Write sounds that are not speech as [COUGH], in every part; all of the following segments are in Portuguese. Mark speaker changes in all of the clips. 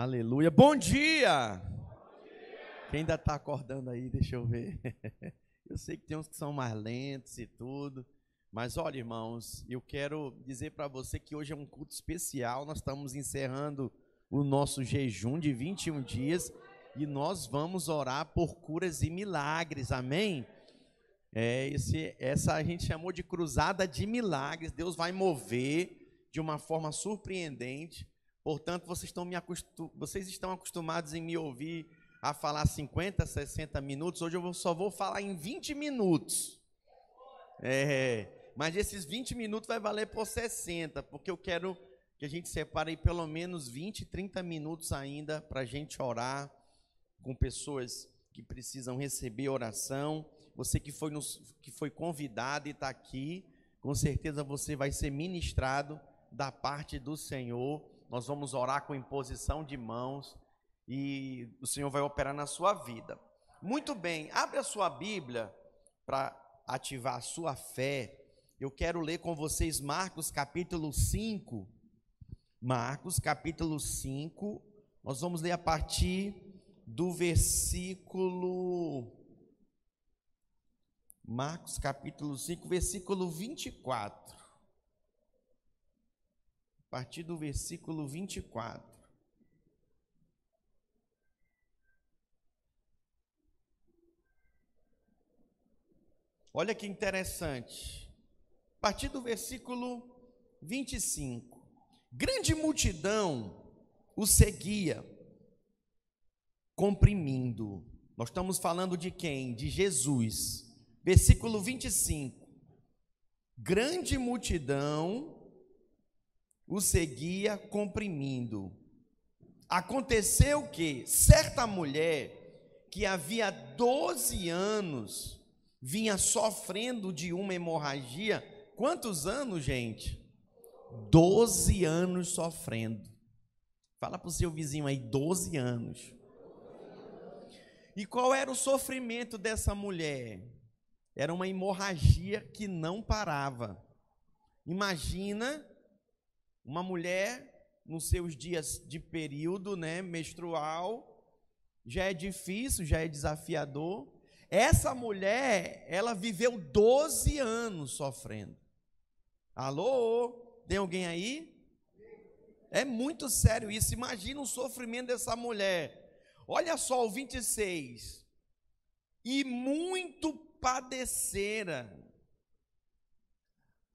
Speaker 1: Aleluia. Bom dia! Quem ainda está acordando aí, deixa eu ver. [LAUGHS] Eu sei que tem uns que são mais lentos e tudo. Mas olha, irmãos, eu quero dizer para você que hoje é um culto especial. Nós estamos encerrando o nosso jejum de 21 dias e nós vamos orar por curas e milagres. Amém? É, esse, essa a gente chamou de cruzada de milagres. Deus vai mover de uma forma surpreendente. Portanto, vocês estão, me acostum, vocês estão acostumados em me ouvir a falar 50, 60 minutos. Hoje eu só vou falar em 20 minutos. É, mas esses 20 minutos vai valer por 60, porque eu quero que a gente separe pelo menos 20, 30 minutos ainda para a gente orar com pessoas que precisam receber oração. Você que foi, nos, que foi convidado e está aqui, com certeza você vai ser ministrado da parte do Senhor. Nós vamos orar com imposição de mãos e o Senhor vai operar na sua vida. Muito bem, abre a sua Bíblia para ativar a sua fé. Eu quero ler com vocês Marcos capítulo 5. Marcos capítulo 5. Nós vamos ler a partir do versículo. Marcos capítulo 5, versículo 24. A partir do versículo 24. Olha que interessante. A partir do versículo 25. Grande multidão o seguia, comprimindo. Nós estamos falando de quem? De Jesus. Versículo 25. Grande multidão o seguia comprimindo. Aconteceu que certa mulher que havia 12 anos vinha sofrendo de uma hemorragia. Quantos anos, gente? Doze anos sofrendo. Fala para o seu vizinho aí, doze anos. E qual era o sofrimento dessa mulher? Era uma hemorragia que não parava. Imagina uma mulher nos seus dias de período, né, menstrual, já é difícil, já é desafiador. Essa mulher, ela viveu 12 anos sofrendo. Alô? Tem alguém aí? É muito sério isso. Imagina o sofrimento dessa mulher. Olha só o 26. E muito padecera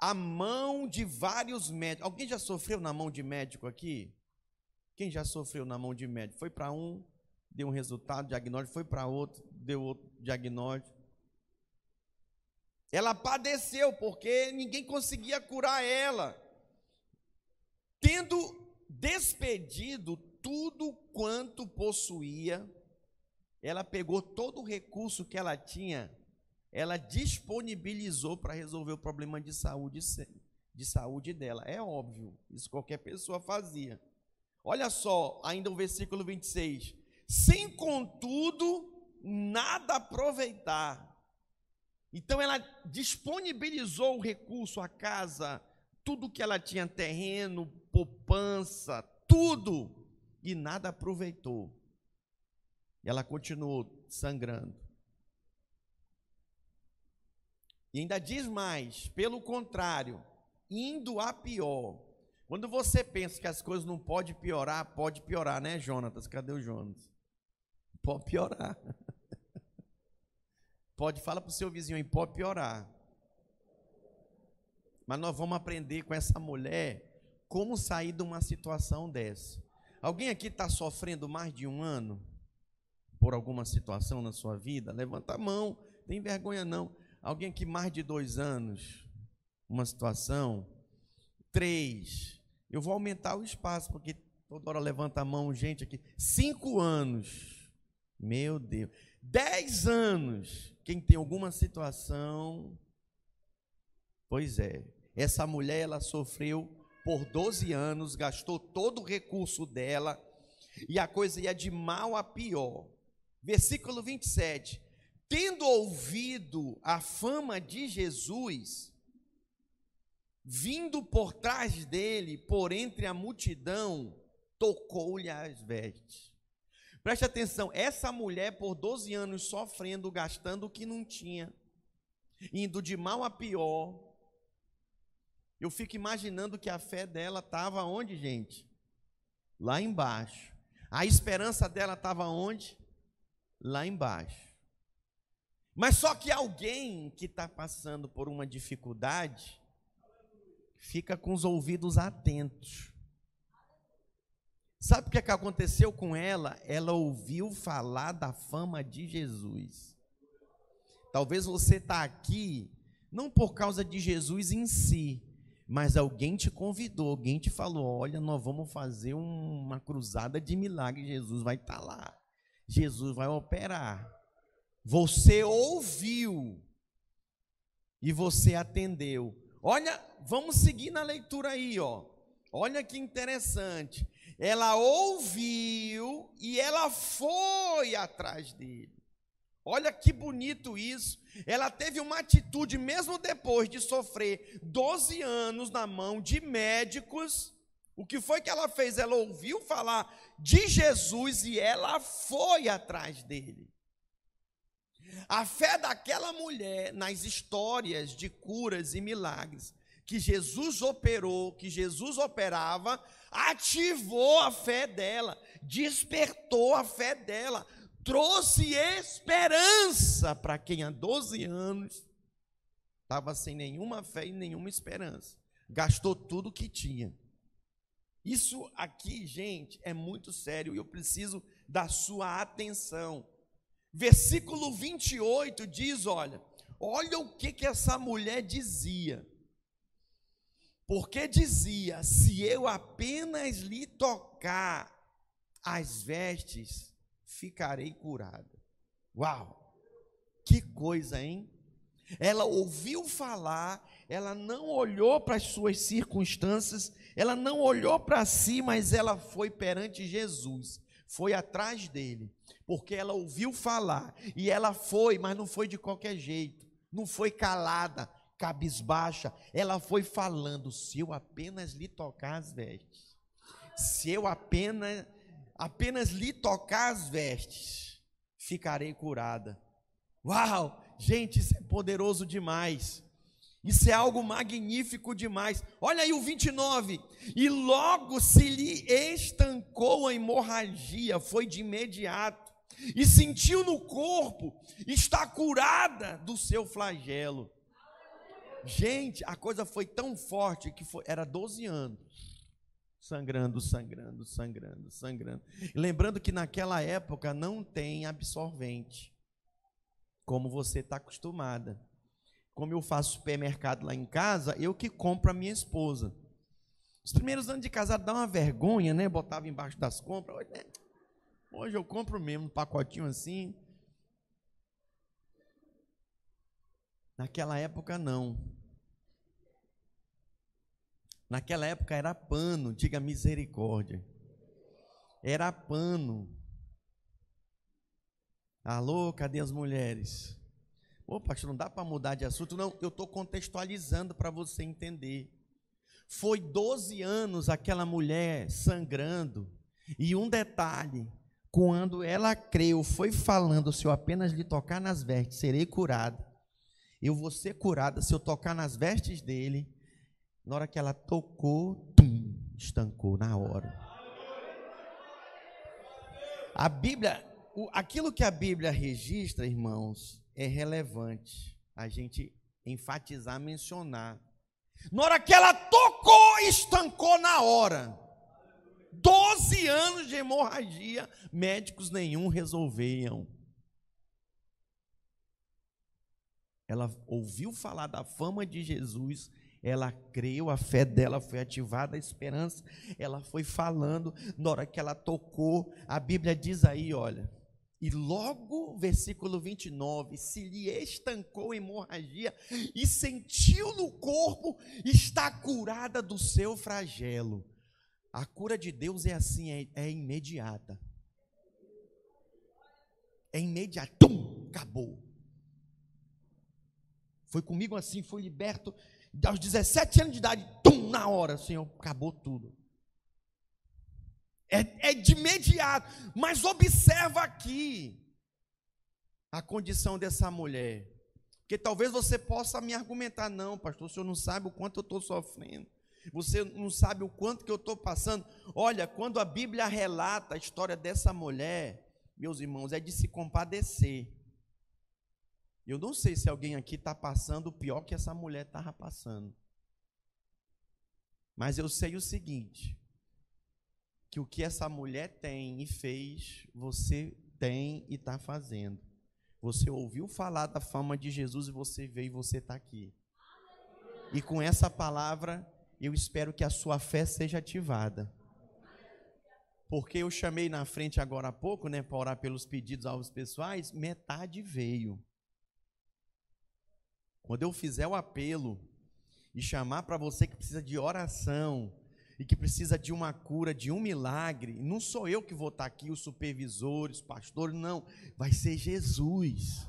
Speaker 1: a mão de vários médicos. Alguém já sofreu na mão de médico aqui? Quem já sofreu na mão de médico? Foi para um, deu um resultado, diagnóstico, foi para outro, deu outro diagnóstico. Ela padeceu porque ninguém conseguia curar ela. Tendo despedido tudo quanto possuía, ela pegou todo o recurso que ela tinha, ela disponibilizou para resolver o problema de saúde, de saúde dela. É óbvio, isso qualquer pessoa fazia. Olha só, ainda o versículo 26 sem contudo nada aproveitar. Então ela disponibilizou o recurso, a casa, tudo que ela tinha, terreno, poupança, tudo, e nada aproveitou. E ela continuou sangrando. E ainda diz mais, pelo contrário, indo a pior. Quando você pensa que as coisas não podem piorar, pode piorar, né, Jonatas? Cadê o Jonas? Pode piorar. [LAUGHS] Pode, fala para o seu vizinho aí, pode piorar. Mas nós vamos aprender com essa mulher como sair de uma situação dessa. Alguém aqui está sofrendo mais de um ano por alguma situação na sua vida? Levanta a mão, tem vergonha não. Alguém aqui mais de dois anos, uma situação? Três. Eu vou aumentar o espaço, porque toda hora levanta a mão gente aqui. Cinco anos. Meu Deus. Dez anos. Quem tem alguma situação. Pois é. Essa mulher, ela sofreu por 12 anos, gastou todo o recurso dela. E a coisa ia de mal a pior. Versículo 27. Tendo ouvido a fama de Jesus, vindo por trás dele, por entre a multidão, tocou-lhe as vestes. Preste atenção, essa mulher por 12 anos sofrendo, gastando o que não tinha, indo de mal a pior. Eu fico imaginando que a fé dela estava onde, gente? Lá embaixo. A esperança dela estava onde? Lá embaixo. Mas só que alguém que está passando por uma dificuldade, fica com os ouvidos atentos. Sabe o que, é que aconteceu com ela? Ela ouviu falar da fama de Jesus. Talvez você está aqui, não por causa de Jesus em si, mas alguém te convidou, alguém te falou: olha, nós vamos fazer uma cruzada de milagre, Jesus vai estar tá lá, Jesus vai operar. Você ouviu e você atendeu. Olha, vamos seguir na leitura aí, ó. Olha que interessante. Ela ouviu e ela foi atrás dele. Olha que bonito isso. Ela teve uma atitude, mesmo depois de sofrer 12 anos na mão de médicos. O que foi que ela fez? Ela ouviu falar de Jesus e ela foi atrás dele. A fé daquela mulher nas histórias de curas e milagres que Jesus operou, que Jesus operava, ativou a fé dela, despertou a fé dela, trouxe esperança para quem há 12 anos estava sem nenhuma fé e nenhuma esperança. Gastou tudo que tinha. Isso aqui, gente, é muito sério e eu preciso da sua atenção. Versículo 28 diz: olha, olha o que, que essa mulher dizia. Porque dizia: se eu apenas lhe tocar as vestes, ficarei curada. Uau! Que coisa, hein? Ela ouviu falar, ela não olhou para as suas circunstâncias, ela não olhou para si, mas ela foi perante Jesus, foi atrás dele porque ela ouviu falar e ela foi, mas não foi de qualquer jeito, não foi calada, cabisbaixa, ela foi falando: se eu apenas lhe tocar as vestes, se eu apenas, apenas lhe tocar as vestes, ficarei curada. Uau, gente, isso é poderoso demais. Isso é algo magnífico demais. Olha aí o 29. E logo se lhe estancou a hemorragia, foi de imediato e sentiu no corpo, está curada do seu flagelo. Gente, a coisa foi tão forte que foi, era 12 anos. Sangrando, sangrando, sangrando, sangrando. Lembrando que naquela época não tem absorvente, como você está acostumada. Como eu faço supermercado lá em casa, eu que compro a minha esposa. Os primeiros anos de casado dá uma vergonha, né? Botava embaixo das compras. Né? Hoje eu compro mesmo um pacotinho assim. Naquela época não. Naquela época era pano, diga misericórdia. Era pano. Alô, cadê as mulheres? Ô, pastor, não dá para mudar de assunto. Não, eu estou contextualizando para você entender. Foi 12 anos aquela mulher sangrando. E um detalhe: quando ela creu, foi falando: se eu apenas lhe tocar nas vestes, serei curada. Eu vou ser curada se eu tocar nas vestes dele. Na hora que ela tocou, tum, estancou na hora. A Bíblia, aquilo que a Bíblia registra, irmãos, é relevante a gente enfatizar, mencionar. Na hora que ela tocou, estancou na hora. 12 anos de hemorragia, médicos nenhum resolviam. Ela ouviu falar da fama de Jesus, ela creu, a fé dela foi ativada, a esperança, ela foi falando, na hora que ela tocou, a Bíblia diz aí, olha, e logo, versículo 29, se lhe estancou a hemorragia e sentiu no corpo, está curada do seu flagelo. A cura de Deus é assim, é, é imediata. É imediata. Tum, acabou. Foi comigo assim, fui liberto. Aos 17 anos de idade, tum, na hora, Senhor, acabou tudo. É, é de imediato. Mas observa aqui a condição dessa mulher. Porque talvez você possa me argumentar, não, pastor, o senhor não sabe o quanto eu estou sofrendo. Você não sabe o quanto que eu estou passando. Olha, quando a Bíblia relata a história dessa mulher, meus irmãos, é de se compadecer. Eu não sei se alguém aqui está passando o pior que essa mulher estava passando. Mas eu sei o seguinte: que o que essa mulher tem e fez, você tem e está fazendo. Você ouviu falar da fama de Jesus e você veio e você está aqui. E com essa palavra, eu espero que a sua fé seja ativada. Porque eu chamei na frente agora há pouco, né, para orar pelos pedidos aos pessoais, metade veio. Quando eu fizer o apelo e chamar para você que precisa de oração e que precisa de uma cura, de um milagre, não sou eu que vou estar aqui, os supervisores, pastores, não, vai ser Jesus.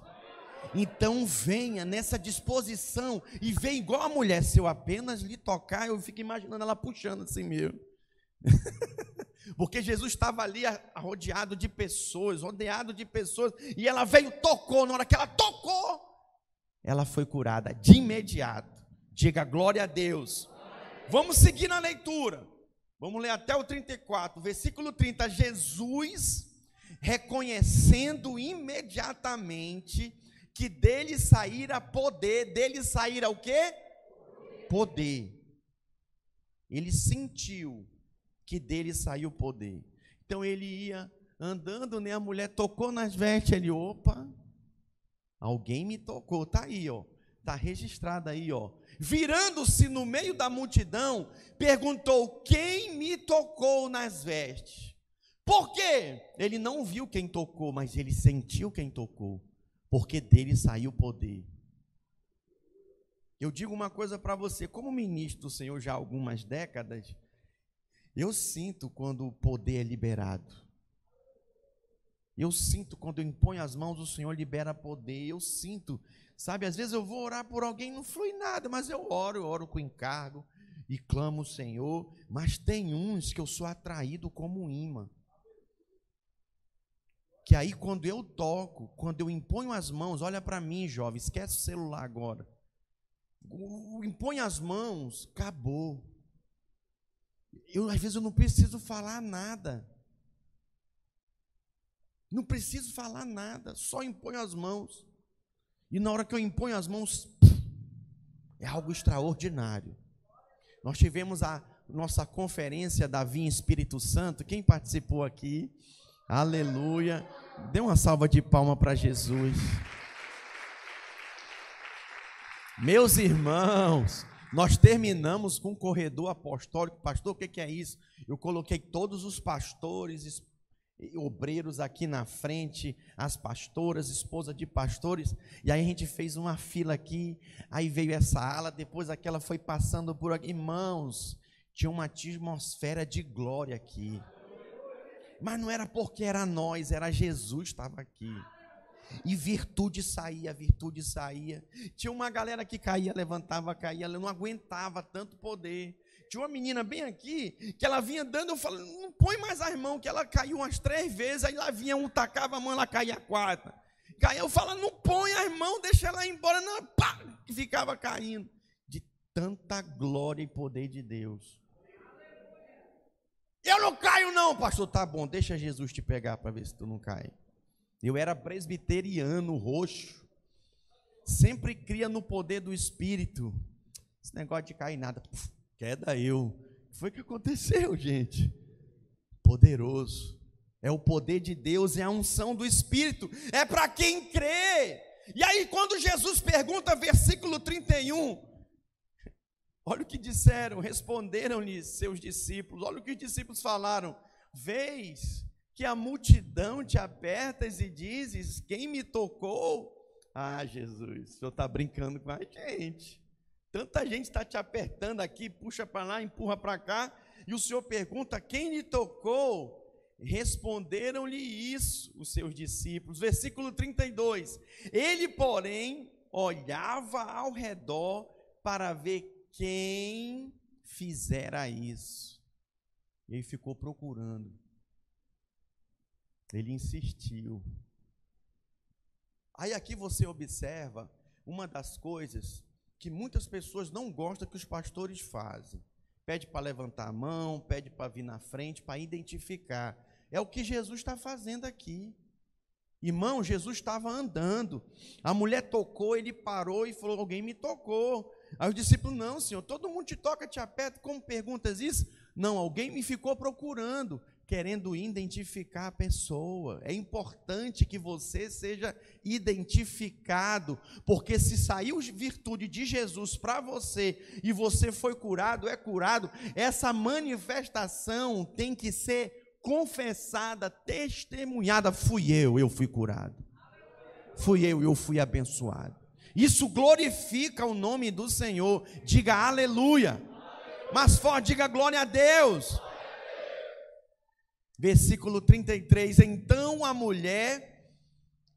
Speaker 1: Então venha nessa disposição e venha igual a mulher. Se eu apenas lhe tocar, eu fico imaginando ela puxando assim mesmo. [LAUGHS] Porque Jesus estava ali rodeado de pessoas, rodeado de pessoas, e ela veio, tocou, na hora que ela tocou, ela foi curada de imediato. Diga glória a Deus. Vamos seguir na leitura. Vamos ler até o 34, versículo 30. Jesus, reconhecendo imediatamente que dele saíra poder, dele saíra o quê? Poder. Ele sentiu que dele saiu poder. Então ele ia andando, né? A mulher tocou nas vestes, ele, opa, alguém me tocou, tá aí, ó. Tá registrado aí, ó. Virando-se no meio da multidão, perguntou: "Quem me tocou nas vestes?" Por quê? Ele não viu quem tocou, mas ele sentiu quem tocou porque dele saiu poder. Eu digo uma coisa para você, como ministro do Senhor já há algumas décadas, eu sinto quando o poder é liberado. Eu sinto quando eu imponho as mãos, o Senhor libera poder. Eu sinto, sabe, às vezes eu vou orar por alguém, não flui nada, mas eu oro, eu oro com encargo e clamo o Senhor. Mas tem uns que eu sou atraído como um imã que aí quando eu toco, quando eu imponho as mãos, olha para mim, jovem, esquece o celular agora. Impõe as mãos, acabou. Eu às vezes eu não preciso falar nada. Não preciso falar nada, só imponho as mãos. E na hora que eu imponho as mãos, é algo extraordinário. Nós tivemos a nossa conferência da Vinha Espírito Santo. Quem participou aqui? Aleluia. Dê uma salva de palma para Jesus. Meus irmãos, nós terminamos com o corredor apostólico. Pastor, o que é isso? Eu coloquei todos os pastores, obreiros aqui na frente, as pastoras, esposa de pastores, e aí a gente fez uma fila aqui, aí veio essa ala, depois aquela foi passando por aqui. Irmãos, tinha uma atmosfera de glória aqui. Mas não era porque era nós, era Jesus estava aqui. E virtude saía, virtude saía. Tinha uma galera que caía, levantava, caía, não aguentava tanto poder. Tinha uma menina bem aqui, que ela vinha dando, eu falei, não põe mais as mãos, que ela caiu umas três vezes, aí lá vinha um, tacava a mão, ela caía a quarta. Caía, eu falo, não põe as mãos, deixa ela ir embora, não, pá, ficava caindo. De tanta glória e poder de Deus. Eu não caio, não, pastor. Tá bom, deixa Jesus te pegar para ver se tu não cai. Eu era presbiteriano, roxo. Sempre cria no poder do Espírito. Esse negócio de cair nada. Puf, queda eu. O que foi que aconteceu, [LAUGHS] gente? Poderoso. É o poder de Deus, é a unção do Espírito. É para quem crê. E aí, quando Jesus pergunta, versículo 31, Olha o que disseram, responderam-lhe seus discípulos. Olha o que os discípulos falaram: Vês que a multidão te apertas e dizes: Quem me tocou? Ah, Jesus, o senhor está brincando com a gente. Tanta gente está te apertando aqui, puxa para lá, empurra para cá, e o senhor pergunta: Quem lhe tocou? Responderam-lhe isso os seus discípulos. Versículo 32. Ele, porém, olhava ao redor para ver quem fizera isso. Ele ficou procurando. Ele insistiu. Aí aqui você observa uma das coisas que muitas pessoas não gostam que os pastores fazem. Pede para levantar a mão, pede para vir na frente, para identificar. É o que Jesus está fazendo aqui. Irmão, Jesus estava andando. A mulher tocou, ele parou e falou: Alguém me tocou. Aí o discípulo: Não, senhor, todo mundo te toca, te aperta. Como perguntas isso? Não, alguém me ficou procurando querendo identificar a pessoa. É importante que você seja identificado, porque se saiu virtude de Jesus para você e você foi curado, é curado, essa manifestação tem que ser confessada, testemunhada. Fui eu, eu fui curado. Fui eu, eu fui abençoado. Isso glorifica o nome do Senhor. Diga aleluia. Mas forte, diga glória a Deus. Versículo 33: Então a mulher,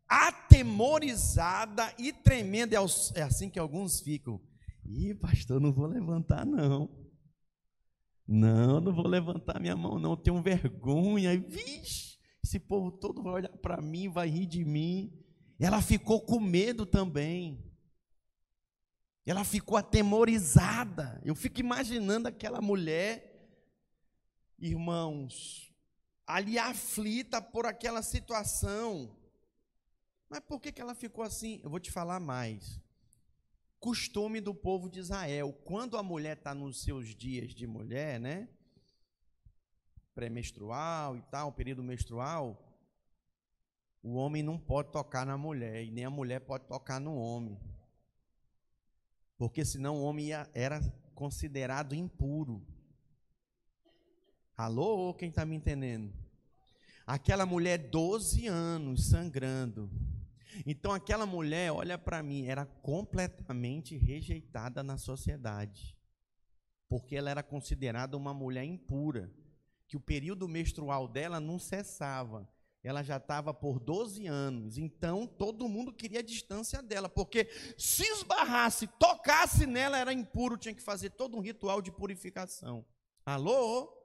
Speaker 1: atemorizada e tremenda, é, é assim que alguns ficam. Ih, pastor, não vou levantar, não. Não, não vou levantar minha mão, não. Eu tenho vergonha. Vixe, esse povo todo vai olhar para mim, vai rir de mim. Ela ficou com medo também. Ela ficou atemorizada. Eu fico imaginando aquela mulher, irmãos, ali aflita por aquela situação. Mas por que, que ela ficou assim? Eu vou te falar mais. Costume do povo de Israel. Quando a mulher está nos seus dias de mulher, né? Pré-menstrual e tal, período menstrual, o homem não pode tocar na mulher e nem a mulher pode tocar no homem. Porque senão o homem era considerado impuro. Alô, quem está me entendendo? Aquela mulher, 12 anos, sangrando. Então, aquela mulher, olha para mim, era completamente rejeitada na sociedade. Porque ela era considerada uma mulher impura. Que o período menstrual dela não cessava. Ela já estava por 12 anos. Então, todo mundo queria a distância dela. Porque se esbarrasse, tocasse nela, era impuro, tinha que fazer todo um ritual de purificação. Alô?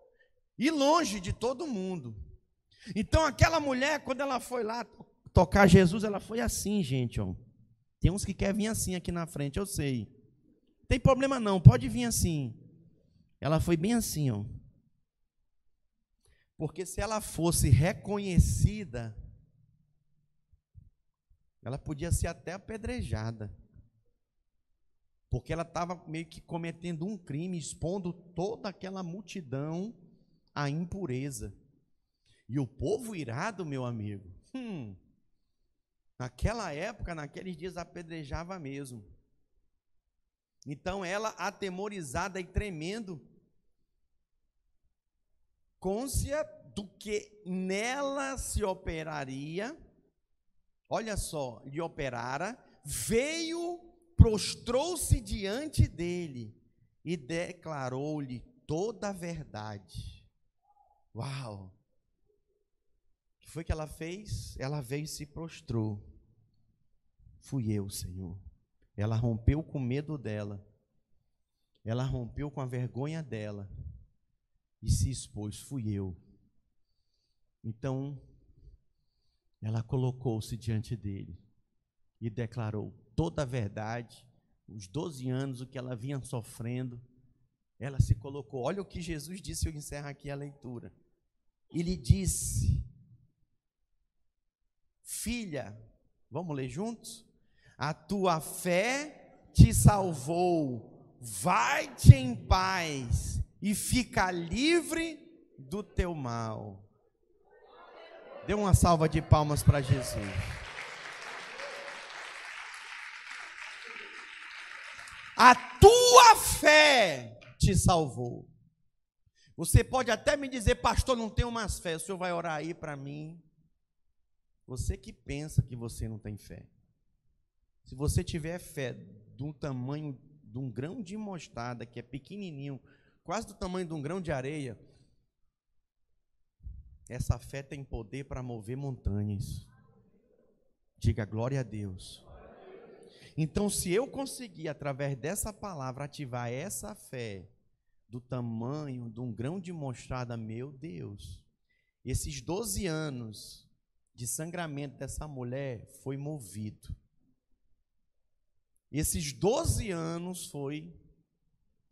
Speaker 1: E longe de todo mundo. Então aquela mulher, quando ela foi lá tocar Jesus, ela foi assim, gente, ó. Tem uns que querem vir assim aqui na frente, eu sei. Tem problema não, pode vir assim. Ela foi bem assim, ó. Porque se ela fosse reconhecida, ela podia ser até apedrejada. Porque ela estava meio que cometendo um crime, expondo toda aquela multidão a impureza. E o povo irado, meu amigo, hum, naquela época, naqueles dias, apedrejava mesmo. Então ela, atemorizada e tremendo, côncia do que nela se operaria, olha só, lhe operara, veio, prostrou-se diante dele e declarou-lhe toda a verdade. Uau! O que foi que ela fez? Ela veio e se prostrou. Fui eu, Senhor. Ela rompeu com o medo dela. Ela rompeu com a vergonha dela. E se expôs. Fui eu. Então, ela colocou-se diante dele e declarou toda a verdade, os 12 anos, o que ela vinha sofrendo. Ela se colocou. Olha o que Jesus disse, eu encerro aqui a leitura e lhe disse: Filha, vamos ler juntos? A tua fé te salvou, vai-te em paz e fica livre do teu mal. Dê uma salva de palmas para Jesus. A tua fé te salvou. Você pode até me dizer, pastor, não tenho mais fé. O senhor vai orar aí para mim. Você que pensa que você não tem fé. Se você tiver fé do tamanho de um grão de mostarda, que é pequenininho, quase do tamanho de um grão de areia, essa fé tem poder para mover montanhas. Diga glória a Deus. Então, se eu conseguir, através dessa palavra, ativar essa fé, do tamanho de um grão de mostarda, meu Deus. Esses 12 anos de sangramento dessa mulher foi movido. Esses 12 anos foi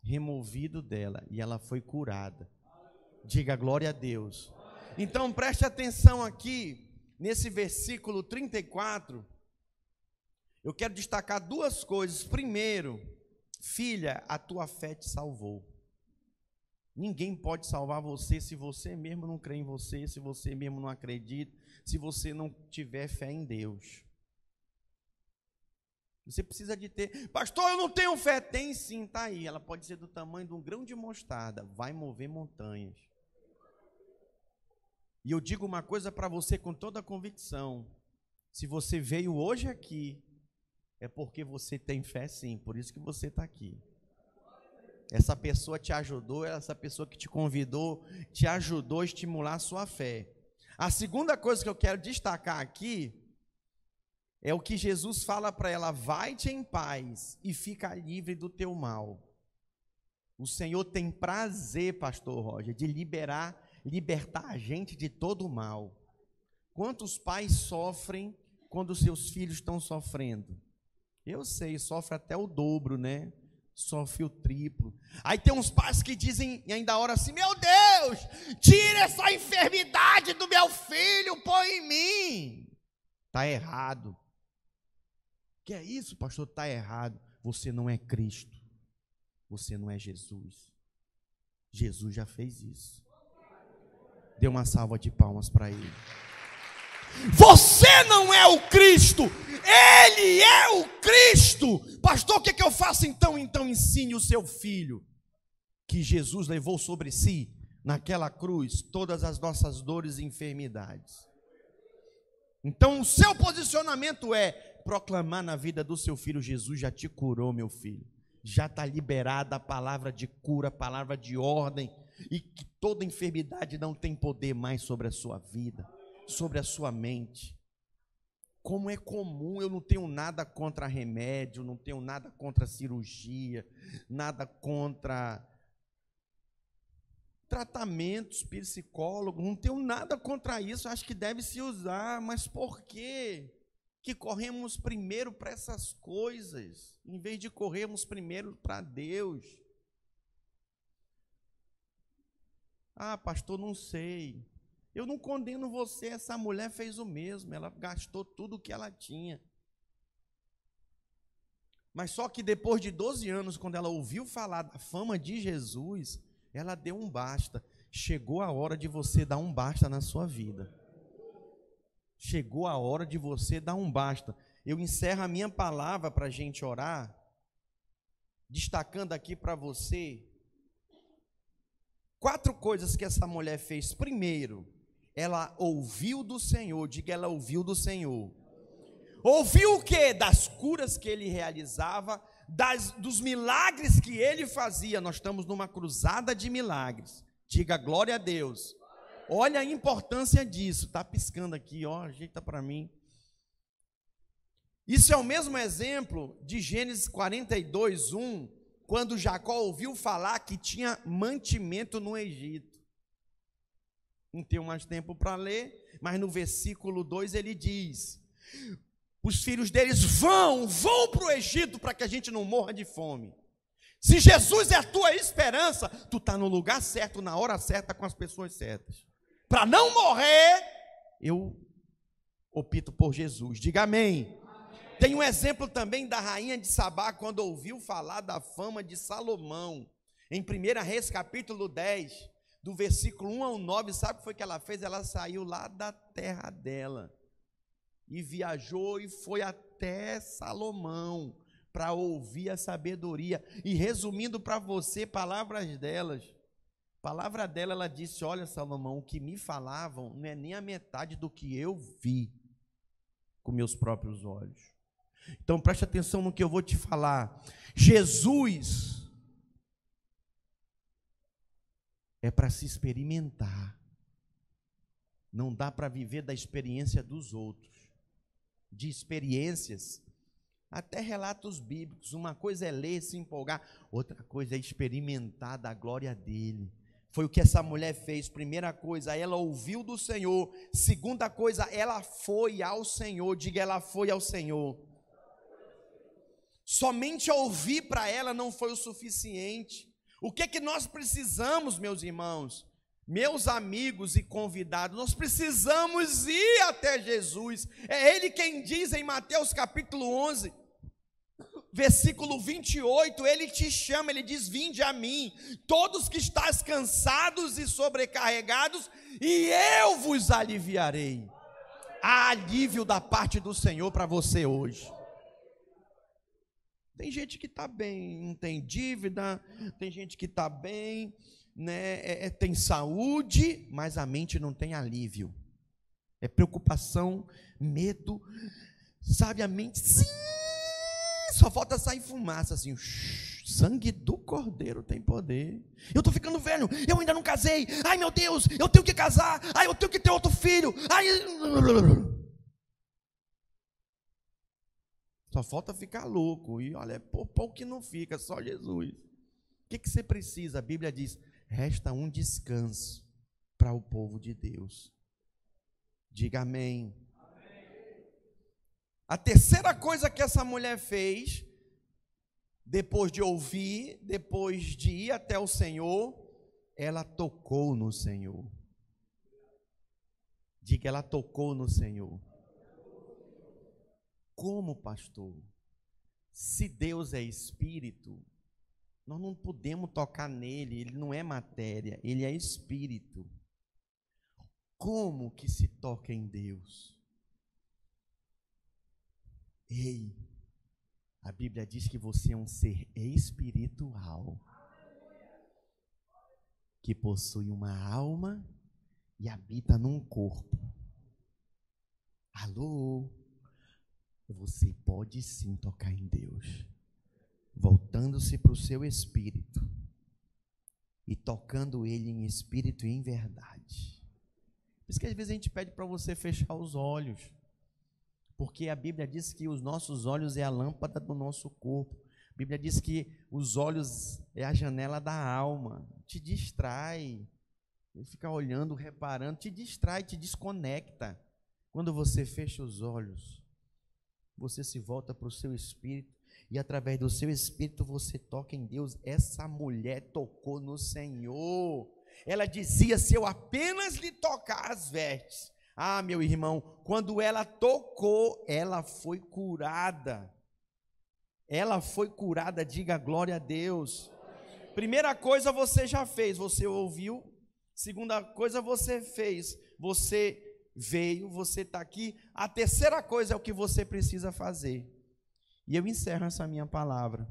Speaker 1: removido dela e ela foi curada. Diga glória a Deus. Então preste atenção aqui, nesse versículo 34. Eu quero destacar duas coisas. Primeiro, filha, a tua fé te salvou. Ninguém pode salvar você se você mesmo não crê em você, se você mesmo não acredita, se você não tiver fé em Deus. Você precisa de ter. Pastor, eu não tenho fé. Tem sim, tá aí. Ela pode ser do tamanho de um grão de mostarda. Vai mover montanhas. E eu digo uma coisa para você com toda a convicção. Se você veio hoje aqui, é porque você tem fé sim. Por isso que você está aqui. Essa pessoa te ajudou, essa pessoa que te convidou, te ajudou a estimular a sua fé. A segunda coisa que eu quero destacar aqui é o que Jesus fala para ela: vai-te em paz e fica livre do teu mal. O Senhor tem prazer, pastor Roger, de liberar, libertar a gente de todo o mal. Quantos pais sofrem quando seus filhos estão sofrendo? Eu sei, sofre até o dobro, né? Sofre o triplo. Aí tem uns pais que dizem ainda hora assim: Meu Deus, tira essa enfermidade do meu filho, põe em mim. Está errado. Que é isso, pastor? Está errado. Você não é Cristo. Você não é Jesus. Jesus já fez isso. Dê uma salva de palmas para ele. Você não é o Cristo, Ele é o Cristo. Pastor, o que, é que eu faço então? Então ensine o seu filho que Jesus levou sobre si, naquela cruz, todas as nossas dores e enfermidades. Então o seu posicionamento é proclamar na vida do seu filho: Jesus já te curou, meu filho. Já está liberada a palavra de cura, a palavra de ordem, e que toda enfermidade não tem poder mais sobre a sua vida sobre a sua mente. Como é comum, eu não tenho nada contra remédio, não tenho nada contra cirurgia, nada contra tratamentos, psicólogos, não tenho nada contra isso, acho que deve se usar, mas por quê? Que corremos primeiro para essas coisas, em vez de corrermos primeiro para Deus. Ah, pastor, não sei. Eu não condeno você, essa mulher fez o mesmo, ela gastou tudo o que ela tinha. Mas só que depois de 12 anos, quando ela ouviu falar da fama de Jesus, ela deu um basta. Chegou a hora de você dar um basta na sua vida. Chegou a hora de você dar um basta. Eu encerro a minha palavra para a gente orar, destacando aqui para você quatro coisas que essa mulher fez. Primeiro, ela ouviu do Senhor, diga ela ouviu do Senhor. Ouviu o que? Das curas que ele realizava, das, dos milagres que ele fazia. Nós estamos numa cruzada de milagres. Diga glória a Deus. Olha a importância disso. Está piscando aqui, ó, ajeita para mim. Isso é o mesmo exemplo de Gênesis 42, 1, quando Jacó ouviu falar que tinha mantimento no Egito. Não tenho mais tempo para ler, mas no versículo 2 ele diz: os filhos deles vão, vão para o Egito para que a gente não morra de fome. Se Jesus é a tua esperança, tu está no lugar certo, na hora certa, com as pessoas certas. Para não morrer, eu opto por Jesus. Diga amém. Tem um exemplo também da rainha de Sabá, quando ouviu falar da fama de Salomão. Em 1 Reis, capítulo 10, do versículo 1 ao 9, sabe o que foi que ela fez? Ela saiu lá da terra dela e viajou e foi até Salomão para ouvir a sabedoria. E resumindo para você palavras delas, palavra dela, ela disse: Olha, Salomão, o que me falavam não é nem a metade do que eu vi com meus próprios olhos. Então preste atenção no que eu vou te falar. Jesus é para se experimentar. Não dá para viver da experiência dos outros. De experiências, até relatos bíblicos. Uma coisa é ler, se empolgar, outra coisa é experimentar da glória dele. Foi o que essa mulher fez. Primeira coisa, ela ouviu do Senhor. Segunda coisa, ela foi ao Senhor. Diga, ela foi ao Senhor. Somente ouvir para ela não foi o suficiente. O que que nós precisamos, meus irmãos? Meus amigos e convidados, nós precisamos ir até Jesus. É ele quem diz em Mateus capítulo 11, versículo 28, ele te chama, ele diz: Vinde a mim, todos que estáis cansados e sobrecarregados, e eu vos aliviarei. Há alívio da parte do Senhor para você hoje. Tem gente que está bem, não tem dívida, tem gente que está bem, né, é, é, tem saúde, mas a mente não tem alívio. É preocupação, medo, sabe, a mente, sim, só falta sair fumaça assim. Sangue do cordeiro tem poder. Eu estou ficando velho, eu ainda não casei. Ai meu Deus, eu tenho que casar. Ai, eu tenho que ter outro filho. Ai. Só falta ficar louco. E olha, é pouco que não fica, só Jesus. O que, que você precisa? A Bíblia diz: resta um descanso para o povo de Deus. Diga amém. A terceira coisa que essa mulher fez, depois de ouvir, depois de ir até o Senhor, ela tocou no Senhor. Diga, ela tocou no Senhor. Como, pastor? Se Deus é espírito, nós não podemos tocar nele, ele não é matéria, ele é espírito. Como que se toca em Deus? Ei, a Bíblia diz que você é um ser espiritual que possui uma alma e habita num corpo. Alô? Você pode sim tocar em Deus, voltando-se para o seu espírito e tocando Ele em espírito e em verdade. Por isso que às vezes a gente pede para você fechar os olhos porque a Bíblia diz que os nossos olhos é a lâmpada do nosso corpo. A Bíblia diz que os olhos é a janela da alma. Te distrai. Fica olhando, reparando, te distrai, te desconecta. Quando você fecha os olhos, você se volta para o seu espírito e através do seu espírito você toca em Deus. Essa mulher tocou no Senhor. Ela dizia: Se eu apenas lhe tocar as vestes, ah, meu irmão, quando ela tocou, ela foi curada. Ela foi curada, diga glória a Deus. Primeira coisa você já fez, você ouviu. Segunda coisa você fez, você veio, você está aqui. A terceira coisa é o que você precisa fazer. E eu encerro essa minha palavra.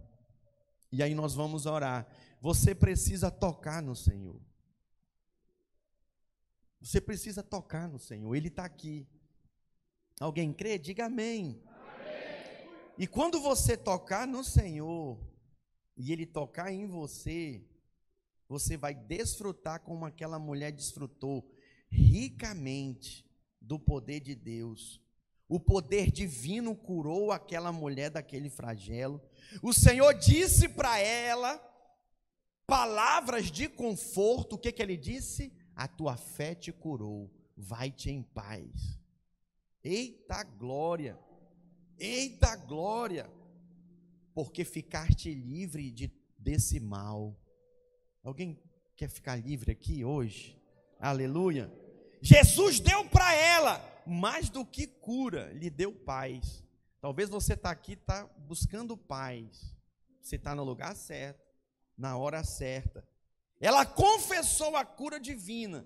Speaker 1: E aí nós vamos orar. Você precisa tocar no Senhor. Você precisa tocar no Senhor, Ele está aqui. Alguém crê? Diga amém. amém. E quando você tocar no Senhor, e Ele tocar em você, você vai desfrutar como aquela mulher desfrutou ricamente do poder de Deus. O poder divino curou aquela mulher daquele flagelo. O Senhor disse para ela palavras de conforto. O que, que ele disse? a tua fé te curou, vai-te em paz. Eita glória, eita glória, porque ficar-te livre de, desse mal. Alguém quer ficar livre aqui hoje? Aleluia. Jesus deu para ela mais do que cura, lhe deu paz. Talvez você está aqui, está buscando paz. Você está no lugar certo, na hora certa. Ela confessou a cura divina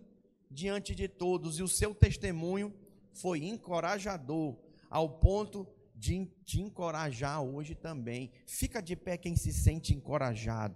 Speaker 1: diante de todos e o seu testemunho foi encorajador, ao ponto de te encorajar hoje também. Fica de pé quem se sente encorajado.